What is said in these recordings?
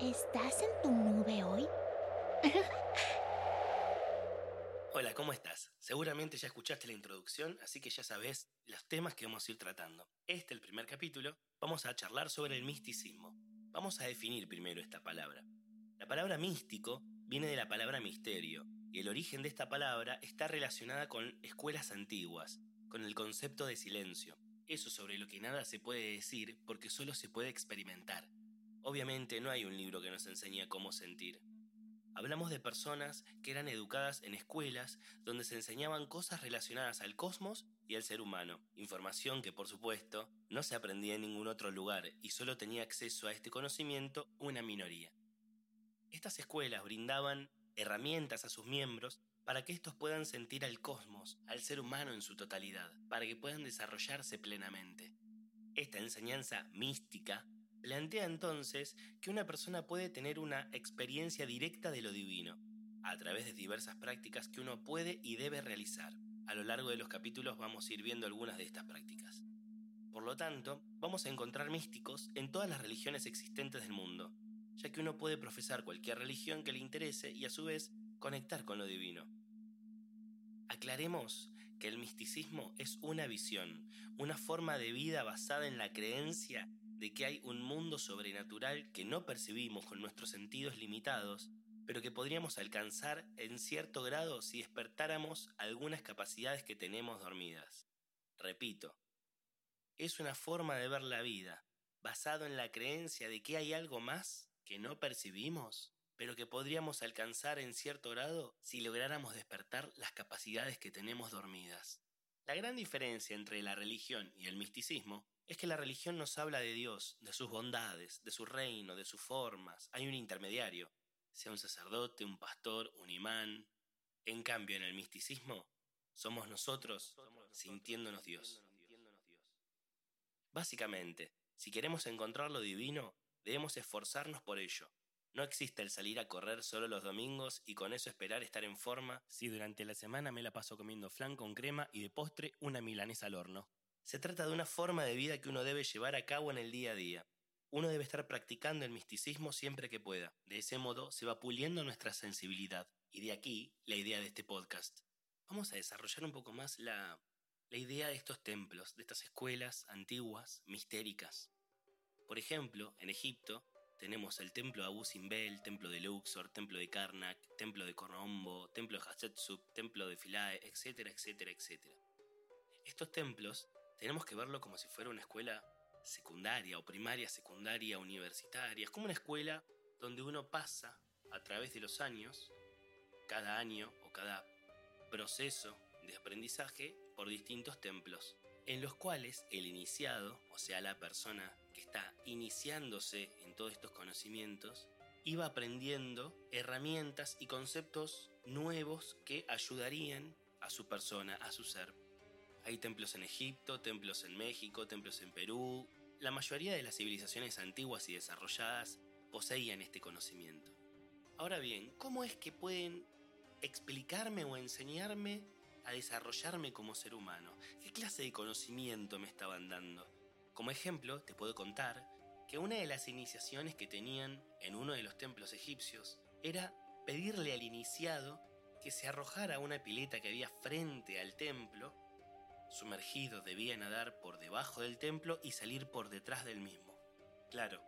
¿Estás en tu nube hoy? Hola, ¿cómo estás? Seguramente ya escuchaste la introducción, así que ya sabes los temas que vamos a ir tratando. Este, el primer capítulo, vamos a charlar sobre el misticismo. Vamos a definir primero esta palabra. La palabra místico viene de la palabra misterio, y el origen de esta palabra está relacionada con escuelas antiguas, con el concepto de silencio. Eso sobre lo que nada se puede decir porque solo se puede experimentar. Obviamente no hay un libro que nos enseñe cómo sentir. Hablamos de personas que eran educadas en escuelas donde se enseñaban cosas relacionadas al cosmos y al ser humano, información que por supuesto no se aprendía en ningún otro lugar y solo tenía acceso a este conocimiento una minoría. Estas escuelas brindaban herramientas a sus miembros para que estos puedan sentir al cosmos, al ser humano en su totalidad, para que puedan desarrollarse plenamente. Esta enseñanza mística Plantea entonces que una persona puede tener una experiencia directa de lo divino, a través de diversas prácticas que uno puede y debe realizar. A lo largo de los capítulos vamos a ir viendo algunas de estas prácticas. Por lo tanto, vamos a encontrar místicos en todas las religiones existentes del mundo, ya que uno puede profesar cualquier religión que le interese y a su vez conectar con lo divino. Aclaremos que el misticismo es una visión, una forma de vida basada en la creencia de que hay un mundo sobrenatural que no percibimos con nuestros sentidos limitados, pero que podríamos alcanzar en cierto grado si despertáramos algunas capacidades que tenemos dormidas. Repito, es una forma de ver la vida, basado en la creencia de que hay algo más que no percibimos, pero que podríamos alcanzar en cierto grado si lográramos despertar las capacidades que tenemos dormidas. La gran diferencia entre la religión y el misticismo es que la religión nos habla de Dios, de sus bondades, de su reino, de sus formas. Hay un intermediario, sea un sacerdote, un pastor, un imán. En cambio, en el misticismo, somos nosotros sintiéndonos Dios. Básicamente, si queremos encontrar lo divino, debemos esforzarnos por ello. No existe el salir a correr solo los domingos y con eso esperar estar en forma si durante la semana me la paso comiendo flan con crema y de postre una milanesa al horno. Se trata de una forma de vida que uno debe llevar a cabo en el día a día. Uno debe estar practicando el misticismo siempre que pueda. De ese modo se va puliendo nuestra sensibilidad. Y de aquí la idea de este podcast. Vamos a desarrollar un poco más la, idea de estos templos, de estas escuelas antiguas, mistéricas. Por ejemplo, en Egipto tenemos el templo de Abu Simbel, templo de Luxor, templo de Karnak, templo de Korombo, templo de Hatshepsut, templo de Philae, etcétera, etcétera, etcétera. Estos templos tenemos que verlo como si fuera una escuela secundaria o primaria, secundaria, universitaria. Es como una escuela donde uno pasa a través de los años, cada año o cada proceso de aprendizaje por distintos templos, en los cuales el iniciado, o sea, la persona que está iniciándose en todos estos conocimientos, iba aprendiendo herramientas y conceptos nuevos que ayudarían a su persona, a su ser. Hay templos en Egipto, templos en México, templos en Perú. La mayoría de las civilizaciones antiguas y desarrolladas poseían este conocimiento. Ahora bien, ¿cómo es que pueden explicarme o enseñarme a desarrollarme como ser humano? ¿Qué clase de conocimiento me estaban dando? Como ejemplo, te puedo contar que una de las iniciaciones que tenían en uno de los templos egipcios era pedirle al iniciado que se arrojara a una pileta que había frente al templo Sumergido debía nadar por debajo del templo y salir por detrás del mismo. Claro,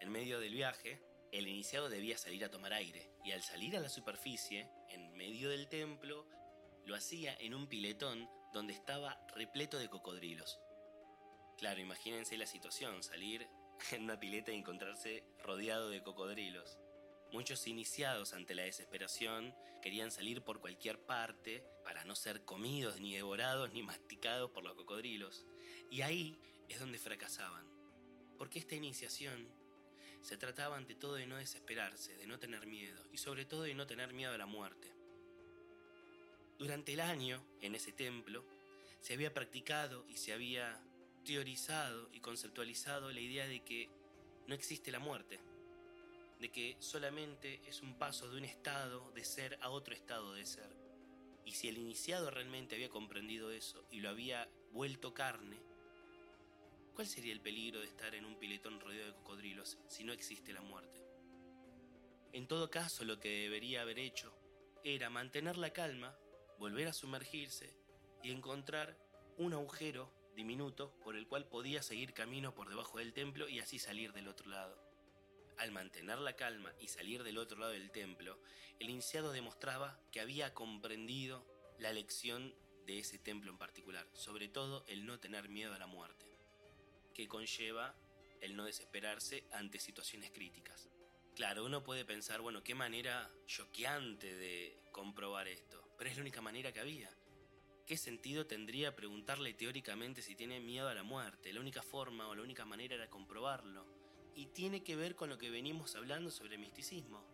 en medio del viaje, el iniciado debía salir a tomar aire, y al salir a la superficie, en medio del templo, lo hacía en un piletón donde estaba repleto de cocodrilos. Claro, imagínense la situación, salir en una pileta y encontrarse rodeado de cocodrilos. Muchos iniciados ante la desesperación querían salir por cualquier parte para no ser comidos, ni devorados, ni masticados por los cocodrilos. Y ahí es donde fracasaban. Porque esta iniciación se trataba ante todo de no desesperarse, de no tener miedo y sobre todo de no tener miedo a la muerte. Durante el año, en ese templo, se había practicado y se había teorizado y conceptualizado la idea de que no existe la muerte de que solamente es un paso de un estado de ser a otro estado de ser. Y si el iniciado realmente había comprendido eso y lo había vuelto carne, ¿cuál sería el peligro de estar en un piletón rodeado de cocodrilos si no existe la muerte? En todo caso, lo que debería haber hecho era mantener la calma, volver a sumergirse y encontrar un agujero diminuto por el cual podía seguir camino por debajo del templo y así salir del otro lado. Al mantener la calma y salir del otro lado del templo, el iniciado demostraba que había comprendido la lección de ese templo en particular, sobre todo el no tener miedo a la muerte, que conlleva el no desesperarse ante situaciones críticas. Claro, uno puede pensar, bueno, qué manera choqueante de comprobar esto, pero es la única manera que había. ¿Qué sentido tendría preguntarle teóricamente si tiene miedo a la muerte? La única forma o la única manera era comprobarlo. Y tiene que ver con lo que venimos hablando sobre misticismo.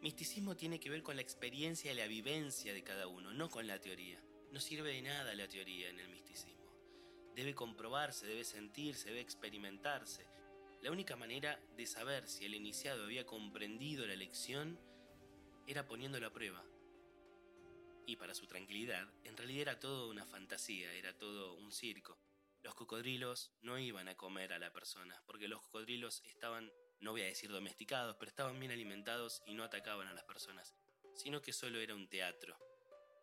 Misticismo tiene que ver con la experiencia y la vivencia de cada uno, no con la teoría. No sirve de nada la teoría en el misticismo. Debe comprobarse, debe sentirse, debe experimentarse. La única manera de saber si el iniciado había comprendido la lección era poniéndolo a prueba, y para su tranquilidad, en realidad era todo una fantasía, era todo un circo. Los cocodrilos no iban a comer a la persona, porque los cocodrilos estaban, no voy a decir domesticados, pero estaban bien alimentados y no atacaban a las personas, sino que solo era un teatro.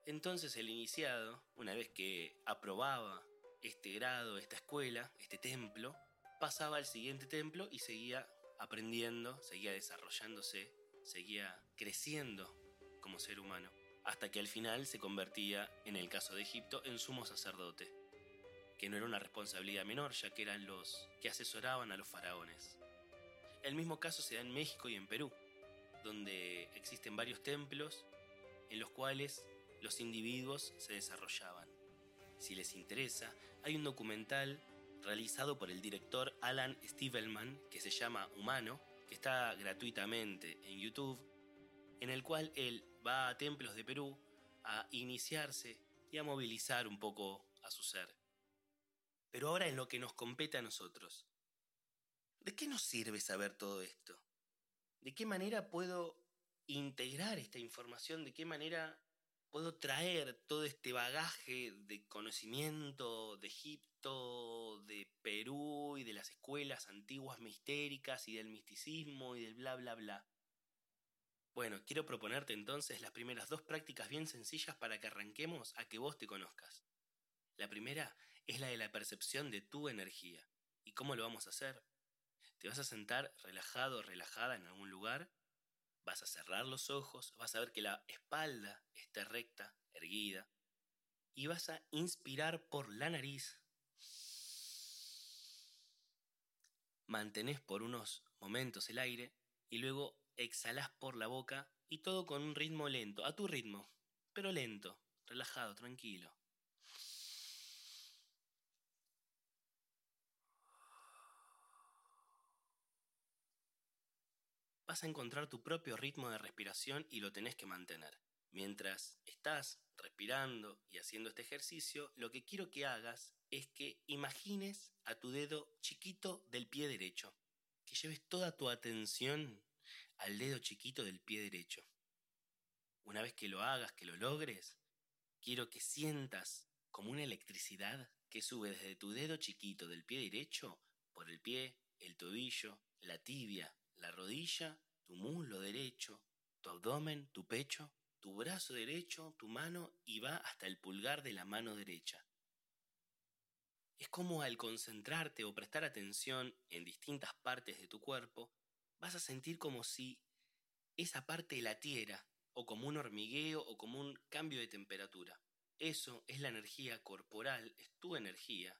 Entonces el iniciado, una vez que aprobaba este grado, esta escuela, este templo, pasaba al siguiente templo y seguía aprendiendo, seguía desarrollándose, seguía creciendo como ser humano hasta que al final se convertía, en el caso de Egipto, en sumo sacerdote, que no era una responsabilidad menor, ya que eran los que asesoraban a los faraones. El mismo caso se da en México y en Perú, donde existen varios templos en los cuales los individuos se desarrollaban. Si les interesa, hay un documental realizado por el director Alan Stivelman que se llama Humano, que está gratuitamente en YouTube, en el cual él va a templos de Perú a iniciarse y a movilizar un poco a su ser. Pero ahora en lo que nos compete a nosotros. ¿De qué nos sirve saber todo esto? ¿De qué manera puedo integrar esta información? ¿De qué manera puedo traer todo este bagaje de conocimiento de Egipto, de Perú y de las escuelas antiguas mistéricas y del misticismo y del bla bla bla? Bueno, quiero proponerte entonces las primeras dos prácticas bien sencillas para que arranquemos a que vos te conozcas. La primera es la de la percepción de tu energía. ¿Y cómo lo vamos a hacer? Te vas a sentar relajado o relajada en algún lugar, vas a cerrar los ojos, vas a ver que la espalda esté recta, erguida, y vas a inspirar por la nariz. Mantenés por unos momentos el aire y luego exhalas por la boca y todo con un ritmo lento, a tu ritmo, pero lento, relajado, tranquilo. Vas a encontrar tu propio ritmo de respiración y lo tenés que mantener. Mientras estás respirando y haciendo este ejercicio, lo que quiero que hagas es que imagines a tu dedo chiquito del pie derecho, que lleves toda tu atención al dedo chiquito del pie derecho. Una vez que lo hagas, que lo logres, quiero que sientas como una electricidad que sube desde tu dedo chiquito del pie derecho por el pie, el tobillo, la tibia, la rodilla, tu muslo derecho, tu abdomen, tu pecho, tu brazo derecho, tu mano y va hasta el pulgar de la mano derecha. Es como al concentrarte o prestar atención en distintas partes de tu cuerpo, vas a sentir como si esa parte latiera, o como un hormigueo, o como un cambio de temperatura. Eso es la energía corporal, es tu energía,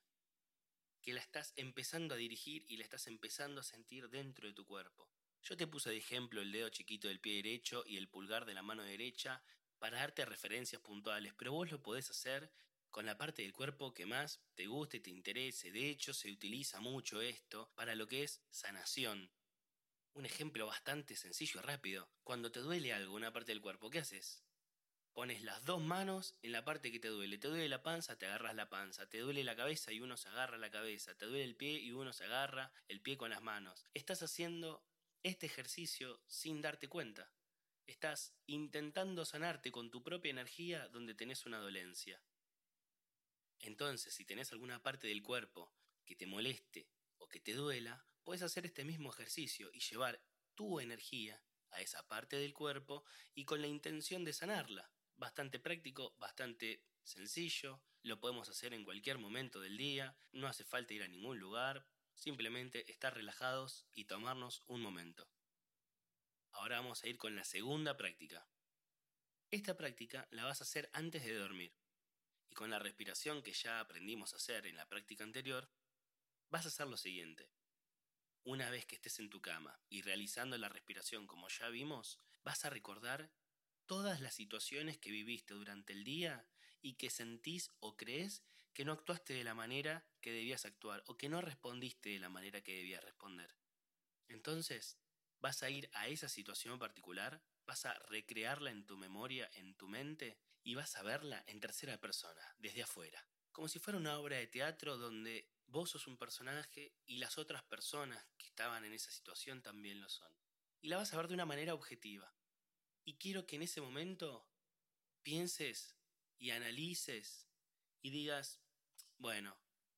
que la estás empezando a dirigir y la estás empezando a sentir dentro de tu cuerpo. Yo te puse de ejemplo el dedo chiquito del pie derecho y el pulgar de la mano derecha para darte referencias puntuales, pero vos lo podés hacer con la parte del cuerpo que más te guste te interese. De hecho, se utiliza mucho esto para lo que es sanación, un ejemplo bastante sencillo y rápido. Cuando te duele algo, una parte del cuerpo, ¿qué haces? Pones las dos manos en la parte que te duele. Te duele la panza, te agarras la panza. Te duele la cabeza y uno se agarra la cabeza. Te duele el pie y uno se agarra el pie con las manos. Estás haciendo este ejercicio sin darte cuenta. Estás intentando sanarte con tu propia energía donde tenés una dolencia. Entonces, si tenés alguna parte del cuerpo que te moleste o que te duela, puedes hacer este mismo ejercicio y llevar tu energía a esa parte del cuerpo y con la intención de sanarla. Bastante práctico, bastante sencillo, lo podemos hacer en cualquier momento del día, no hace falta ir a ningún lugar, simplemente estar relajados y tomarnos un momento. Ahora vamos a ir con la segunda práctica. Esta práctica la vas a hacer antes de dormir. Y con la respiración que ya aprendimos a hacer en la práctica anterior, vas a hacer lo siguiente. Una vez que estés en tu cama y realizando la respiración como ya vimos, vas a recordar todas las situaciones que viviste durante el día y que sentís o crees que no actuaste de la manera que debías actuar o que no respondiste de la manera que debías responder. Entonces, vas a ir a esa situación particular, vas a recrearla en tu memoria, en tu mente, y vas a verla en tercera persona, desde afuera, como si fuera una obra de teatro donde Vos sos un personaje y las otras personas que estaban en esa situación también lo son. Y la vas a ver de una manera objetiva. Y quiero que en ese momento pienses y analices y digas, bueno,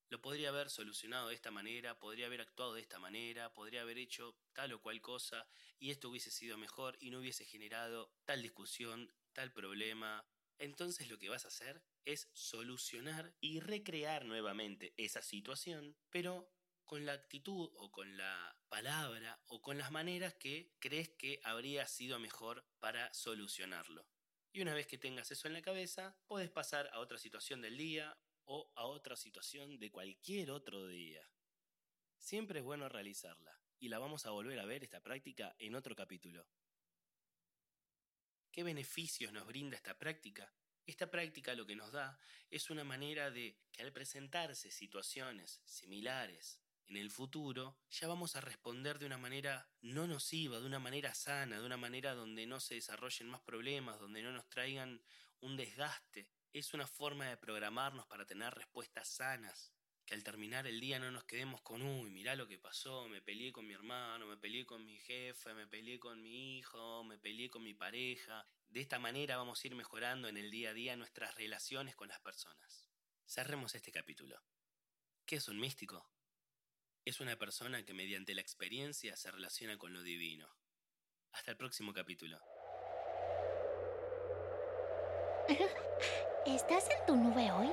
lo podría haber solucionado de esta manera, podría haber actuado de esta manera, podría haber hecho tal o cual cosa y esto hubiese sido mejor y no hubiese generado tal discusión, tal problema. Entonces lo que vas a hacer es solucionar y recrear nuevamente esa situación, pero con la actitud o con la palabra o con las maneras que crees que habría sido mejor para solucionarlo. Y una vez que tengas eso en la cabeza, puedes pasar a otra situación del día o a otra situación de cualquier otro día. Siempre es bueno realizarla y la vamos a volver a ver esta práctica en otro capítulo. ¿Qué beneficios nos brinda esta práctica? Esta práctica lo que nos da es una manera de que al presentarse situaciones similares en el futuro, ya vamos a responder de una manera no nociva, de una manera sana, de una manera donde no se desarrollen más problemas, donde no nos traigan un desgaste. Es una forma de programarnos para tener respuestas sanas, que al terminar el día no nos quedemos con, uy, mirá lo que pasó, me peleé con mi hermano, me peleé con mi jefe, me peleé con mi hijo, me peleé con mi pareja. De esta manera vamos a ir mejorando en el día a día nuestras relaciones con las personas. Cerremos este capítulo. ¿Qué es un místico? Es una persona que mediante la experiencia se relaciona con lo divino. Hasta el próximo capítulo. ¿Estás en tu nube hoy?